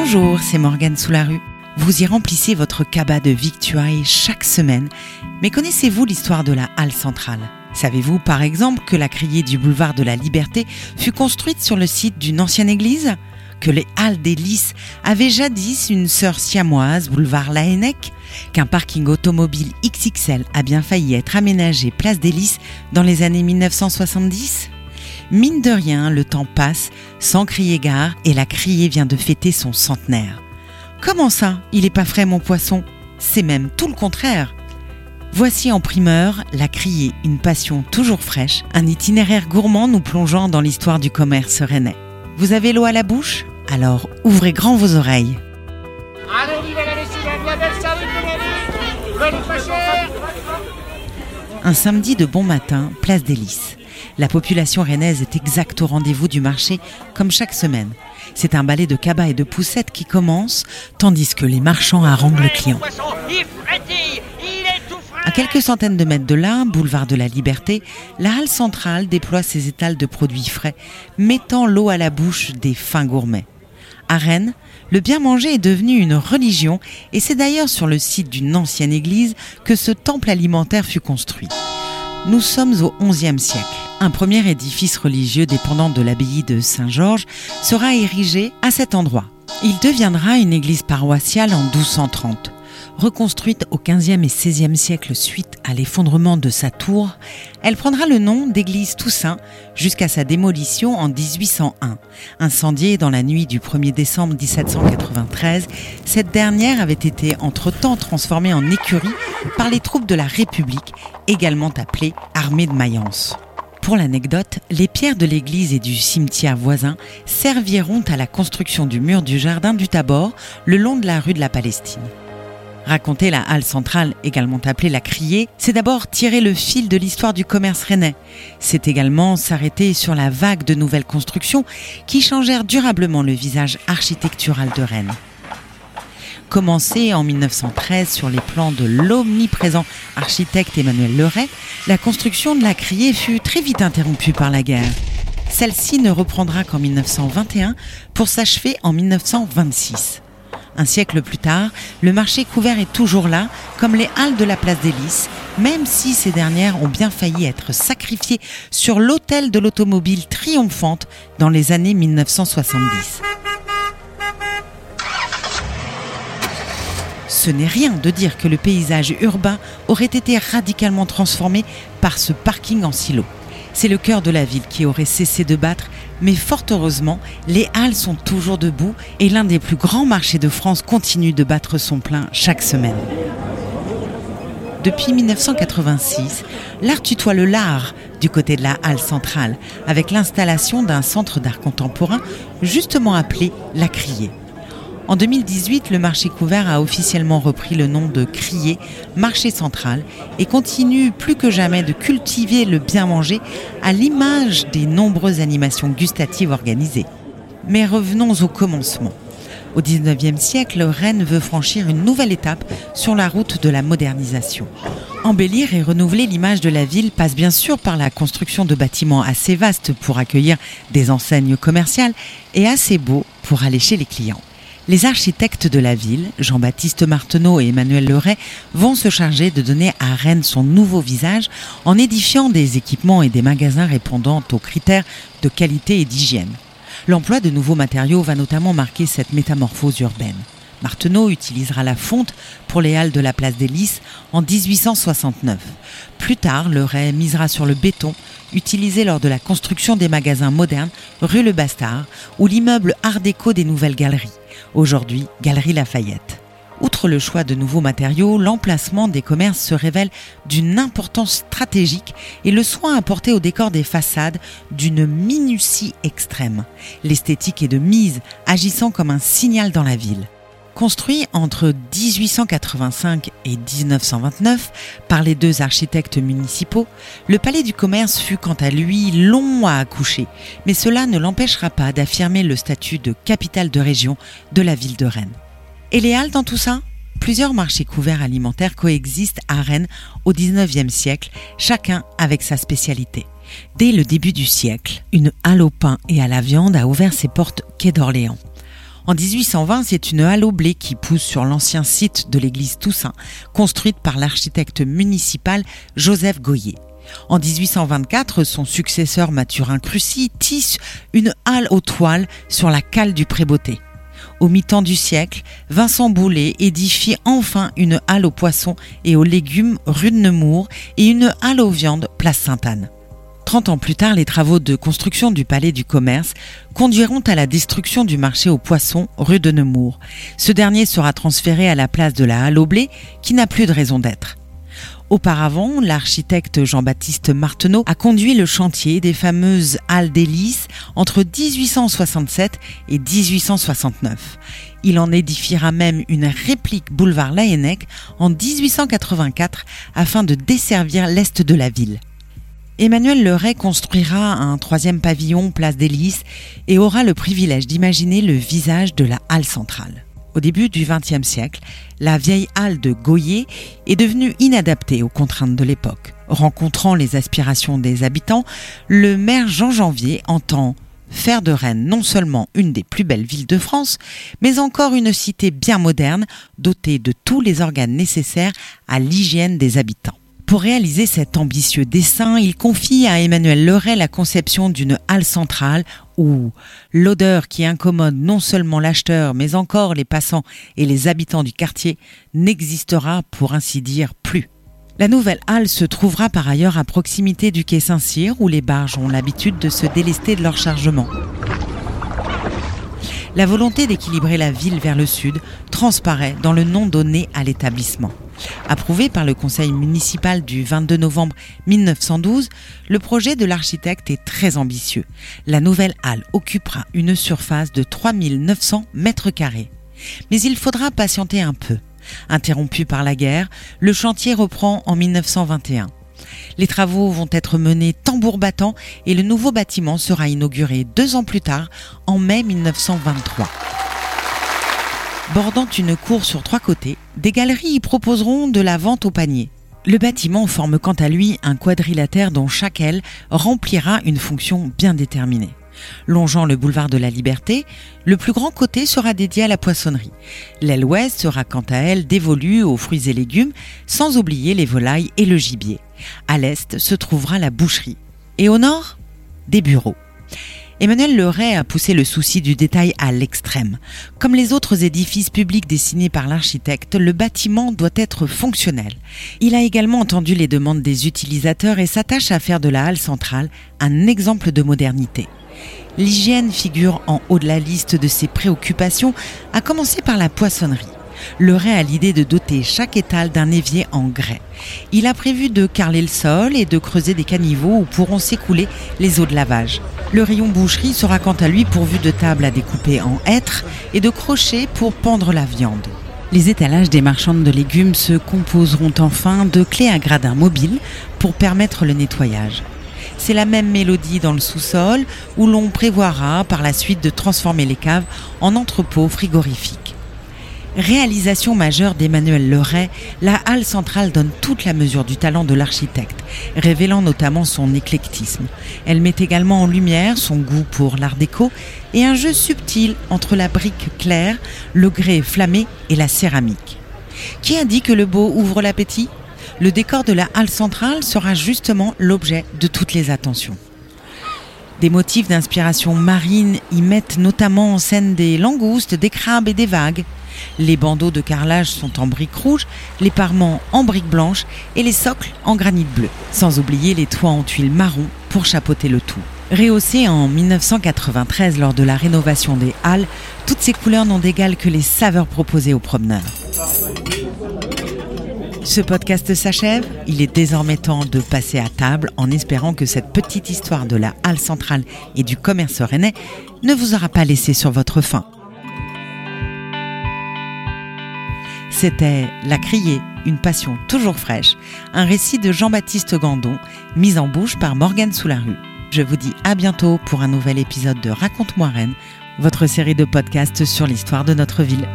Bonjour, c'est Morgane sous la rue. Vous y remplissez votre cabas de victuailles chaque semaine, mais connaissez-vous l'histoire de la halle centrale? Savez-vous par exemple que la criée du boulevard de la Liberté fut construite sur le site d'une ancienne église? Que les halles des Lys avaient jadis une sœur siamoise, boulevard Laennec? Qu'un parking automobile XXL a bien failli être aménagé place des Lys dans les années 1970 Mine de rien, le temps passe sans crier gare et la criée vient de fêter son centenaire. Comment ça, il est pas frais mon poisson? C'est même tout le contraire. Voici en primeur La Criée, une passion toujours fraîche, un itinéraire gourmand nous plongeant dans l'histoire du commerce rennais. Vous avez l'eau à la bouche? Alors ouvrez grand vos oreilles. Un samedi de bon matin, place des Lys. La population rennaise est exacte au rendez-vous du marché, comme chaque semaine. C'est un balai de cabas et de poussettes qui commence, tandis que les marchands haranguent le client. À quelques centaines de mètres de là, boulevard de la Liberté, la halle centrale déploie ses étals de produits frais, mettant l'eau à la bouche des fins gourmets. À Rennes, le bien manger est devenu une religion et c'est d'ailleurs sur le site d'une ancienne église que ce temple alimentaire fut construit. Nous sommes au XIe siècle. Un premier édifice religieux dépendant de l'abbaye de Saint-Georges sera érigé à cet endroit. Il deviendra une église paroissiale en 1230. Reconstruite au XVe et XVIe siècle suite à l'effondrement de sa tour, elle prendra le nom d'église Toussaint jusqu'à sa démolition en 1801. Incendiée dans la nuit du 1er décembre 1793, cette dernière avait été entre-temps transformée en écurie par les troupes de la République, également appelées Armée de Mayence. Pour l'anecdote, les pierres de l'église et du cimetière voisin serviront à la construction du mur du jardin du Tabor le long de la rue de la Palestine. Raconter la halle centrale, également appelée la criée, c'est d'abord tirer le fil de l'histoire du commerce rennais. C'est également s'arrêter sur la vague de nouvelles constructions qui changèrent durablement le visage architectural de Rennes. Commencée en 1913 sur les plans de l'omniprésent architecte Emmanuel Leray, la construction de la criée fut très vite interrompue par la guerre. Celle-ci ne reprendra qu'en 1921 pour s'achever en 1926. Un siècle plus tard, le marché couvert est toujours là, comme les halles de la place des Lys, même si ces dernières ont bien failli être sacrifiées sur l'autel de l'automobile triomphante dans les années 1970. Ce n'est rien de dire que le paysage urbain aurait été radicalement transformé par ce parking en silo. C'est le cœur de la ville qui aurait cessé de battre mais fort heureusement, les Halles sont toujours debout et l'un des plus grands marchés de France continue de battre son plein chaque semaine. Depuis 1986, l'art tutoie le lard du côté de la halle centrale avec l'installation d'un centre d'art contemporain justement appelé La Criée. En 2018, le marché couvert a officiellement repris le nom de Crier, marché central, et continue plus que jamais de cultiver le bien manger à l'image des nombreuses animations gustatives organisées. Mais revenons au commencement. Au XIXe siècle, Rennes veut franchir une nouvelle étape sur la route de la modernisation. Embellir et renouveler l'image de la ville passe bien sûr par la construction de bâtiments assez vastes pour accueillir des enseignes commerciales et assez beaux pour aller chez les clients. Les architectes de la ville, Jean-Baptiste Marteneau et Emmanuel Leray, vont se charger de donner à Rennes son nouveau visage en édifiant des équipements et des magasins répondant aux critères de qualité et d'hygiène. L'emploi de nouveaux matériaux va notamment marquer cette métamorphose urbaine. Marteneau utilisera la fonte pour les halles de la place des Lys en 1869. Plus tard, le Ray misera sur le béton, utilisé lors de la construction des magasins modernes rue Le Bastard ou l'immeuble Art déco des Nouvelles Galeries, aujourd'hui Galerie Lafayette. Outre le choix de nouveaux matériaux, l'emplacement des commerces se révèle d'une importance stratégique et le soin apporté au décor des façades d'une minutie extrême. L'esthétique est de mise, agissant comme un signal dans la ville. Construit entre 1885 et 1929 par les deux architectes municipaux, le Palais du Commerce fut quant à lui long à accoucher, mais cela ne l'empêchera pas d'affirmer le statut de capitale de région de la ville de Rennes. Et les halles dans tout ça? Plusieurs marchés couverts alimentaires coexistent à Rennes au 19e siècle, chacun avec sa spécialité. Dès le début du siècle, une halle au pain et à la viande a ouvert ses portes quai d'Orléans. En 1820, c'est une halle au blé qui pousse sur l'ancien site de l'église Toussaint, construite par l'architecte municipal Joseph Goyer. En 1824, son successeur Mathurin Crucy tisse une halle aux toiles sur la cale du Prébeauté. Au mi-temps du siècle, Vincent Boulet édifie enfin une halle aux poissons et aux légumes rue de Nemours et une halle aux viandes place Sainte-Anne. Trente ans plus tard, les travaux de construction du palais du commerce conduiront à la destruction du marché aux poissons rue de Nemours. Ce dernier sera transféré à la place de la halle au blé qui n'a plus de raison d'être. Auparavant, l'architecte Jean-Baptiste Marteneau a conduit le chantier des fameuses Halles d'Hélice entre 1867 et 1869. Il en édifiera même une réplique boulevard Laennec en 1884 afin de desservir l'est de la ville. Emmanuel Leray construira un troisième pavillon place d'Hélice et aura le privilège d'imaginer le visage de la halle centrale. Au début du XXe siècle, la vieille halle de Goyer est devenue inadaptée aux contraintes de l'époque. Rencontrant les aspirations des habitants, le maire Jean Janvier entend faire de Rennes non seulement une des plus belles villes de France, mais encore une cité bien moderne, dotée de tous les organes nécessaires à l'hygiène des habitants. Pour réaliser cet ambitieux dessin, il confie à Emmanuel Leray la conception d'une halle centrale où l'odeur qui incommode non seulement l'acheteur mais encore les passants et les habitants du quartier n'existera pour ainsi dire plus. La nouvelle halle se trouvera par ailleurs à proximité du quai Saint-Cyr où les barges ont l'habitude de se délester de leur chargement. La volonté d'équilibrer la ville vers le sud transparaît dans le nom donné à l'établissement. Approuvé par le conseil municipal du 22 novembre 1912, le projet de l'architecte est très ambitieux. La nouvelle halle occupera une surface de 3900 mètres carrés. Mais il faudra patienter un peu. Interrompu par la guerre, le chantier reprend en 1921. Les travaux vont être menés tambour battant et le nouveau bâtiment sera inauguré deux ans plus tard, en mai 1923. Bordant une cour sur trois côtés, des galeries y proposeront de la vente au panier. Le bâtiment forme quant à lui un quadrilatère dont chaque aile remplira une fonction bien déterminée. Longeant le boulevard de la Liberté, le plus grand côté sera dédié à la poissonnerie. L'aile ouest sera quant à elle dévolue aux fruits et légumes, sans oublier les volailles et le gibier. À l'est se trouvera la boucherie. Et au nord, des bureaux. Emmanuel Leray a poussé le souci du détail à l'extrême. Comme les autres édifices publics dessinés par l'architecte, le bâtiment doit être fonctionnel. Il a également entendu les demandes des utilisateurs et s'attache à faire de la halle centrale un exemple de modernité. L'hygiène figure en haut de la liste de ses préoccupations, à commencer par la poissonnerie. Le a l'idée de doter chaque étal d'un évier en grès. Il a prévu de carreler le sol et de creuser des caniveaux où pourront s'écouler les eaux de lavage. Le rayon boucherie sera quant à lui pourvu de tables à découper en hêtres et de crochets pour pendre la viande. Les étalages des marchandes de légumes se composeront enfin de clés à gradins mobiles pour permettre le nettoyage. C'est la même mélodie dans le sous-sol où l'on prévoira par la suite de transformer les caves en entrepôts frigorifiques. Réalisation majeure d'Emmanuel Leray, la halle centrale donne toute la mesure du talent de l'architecte, révélant notamment son éclectisme. Elle met également en lumière son goût pour l'art déco et un jeu subtil entre la brique claire, le grès flammé et la céramique. Qui a que le beau ouvre l'appétit? Le décor de la halle centrale sera justement l'objet de toutes les attentions. Des motifs d'inspiration marine y mettent notamment en scène des langoustes, des crabes et des vagues. Les bandeaux de carrelage sont en briques rouges, les parements en briques blanches et les socles en granit bleu. Sans oublier les toits en tuiles marron pour chapeauter le tout. Rehaussé en 1993 lors de la rénovation des halles, toutes ces couleurs n'ont d'égal que les saveurs proposées aux promeneurs. Ce podcast s'achève. Il est désormais temps de passer à table en espérant que cette petite histoire de la halle centrale et du commerce rennais ne vous aura pas laissé sur votre faim. C'était La Criée, une passion toujours fraîche, un récit de Jean-Baptiste Gandon, mis en bouche par Morgane Soularue. Je vous dis à bientôt pour un nouvel épisode de Raconte-moi Rennes, votre série de podcasts sur l'histoire de notre ville.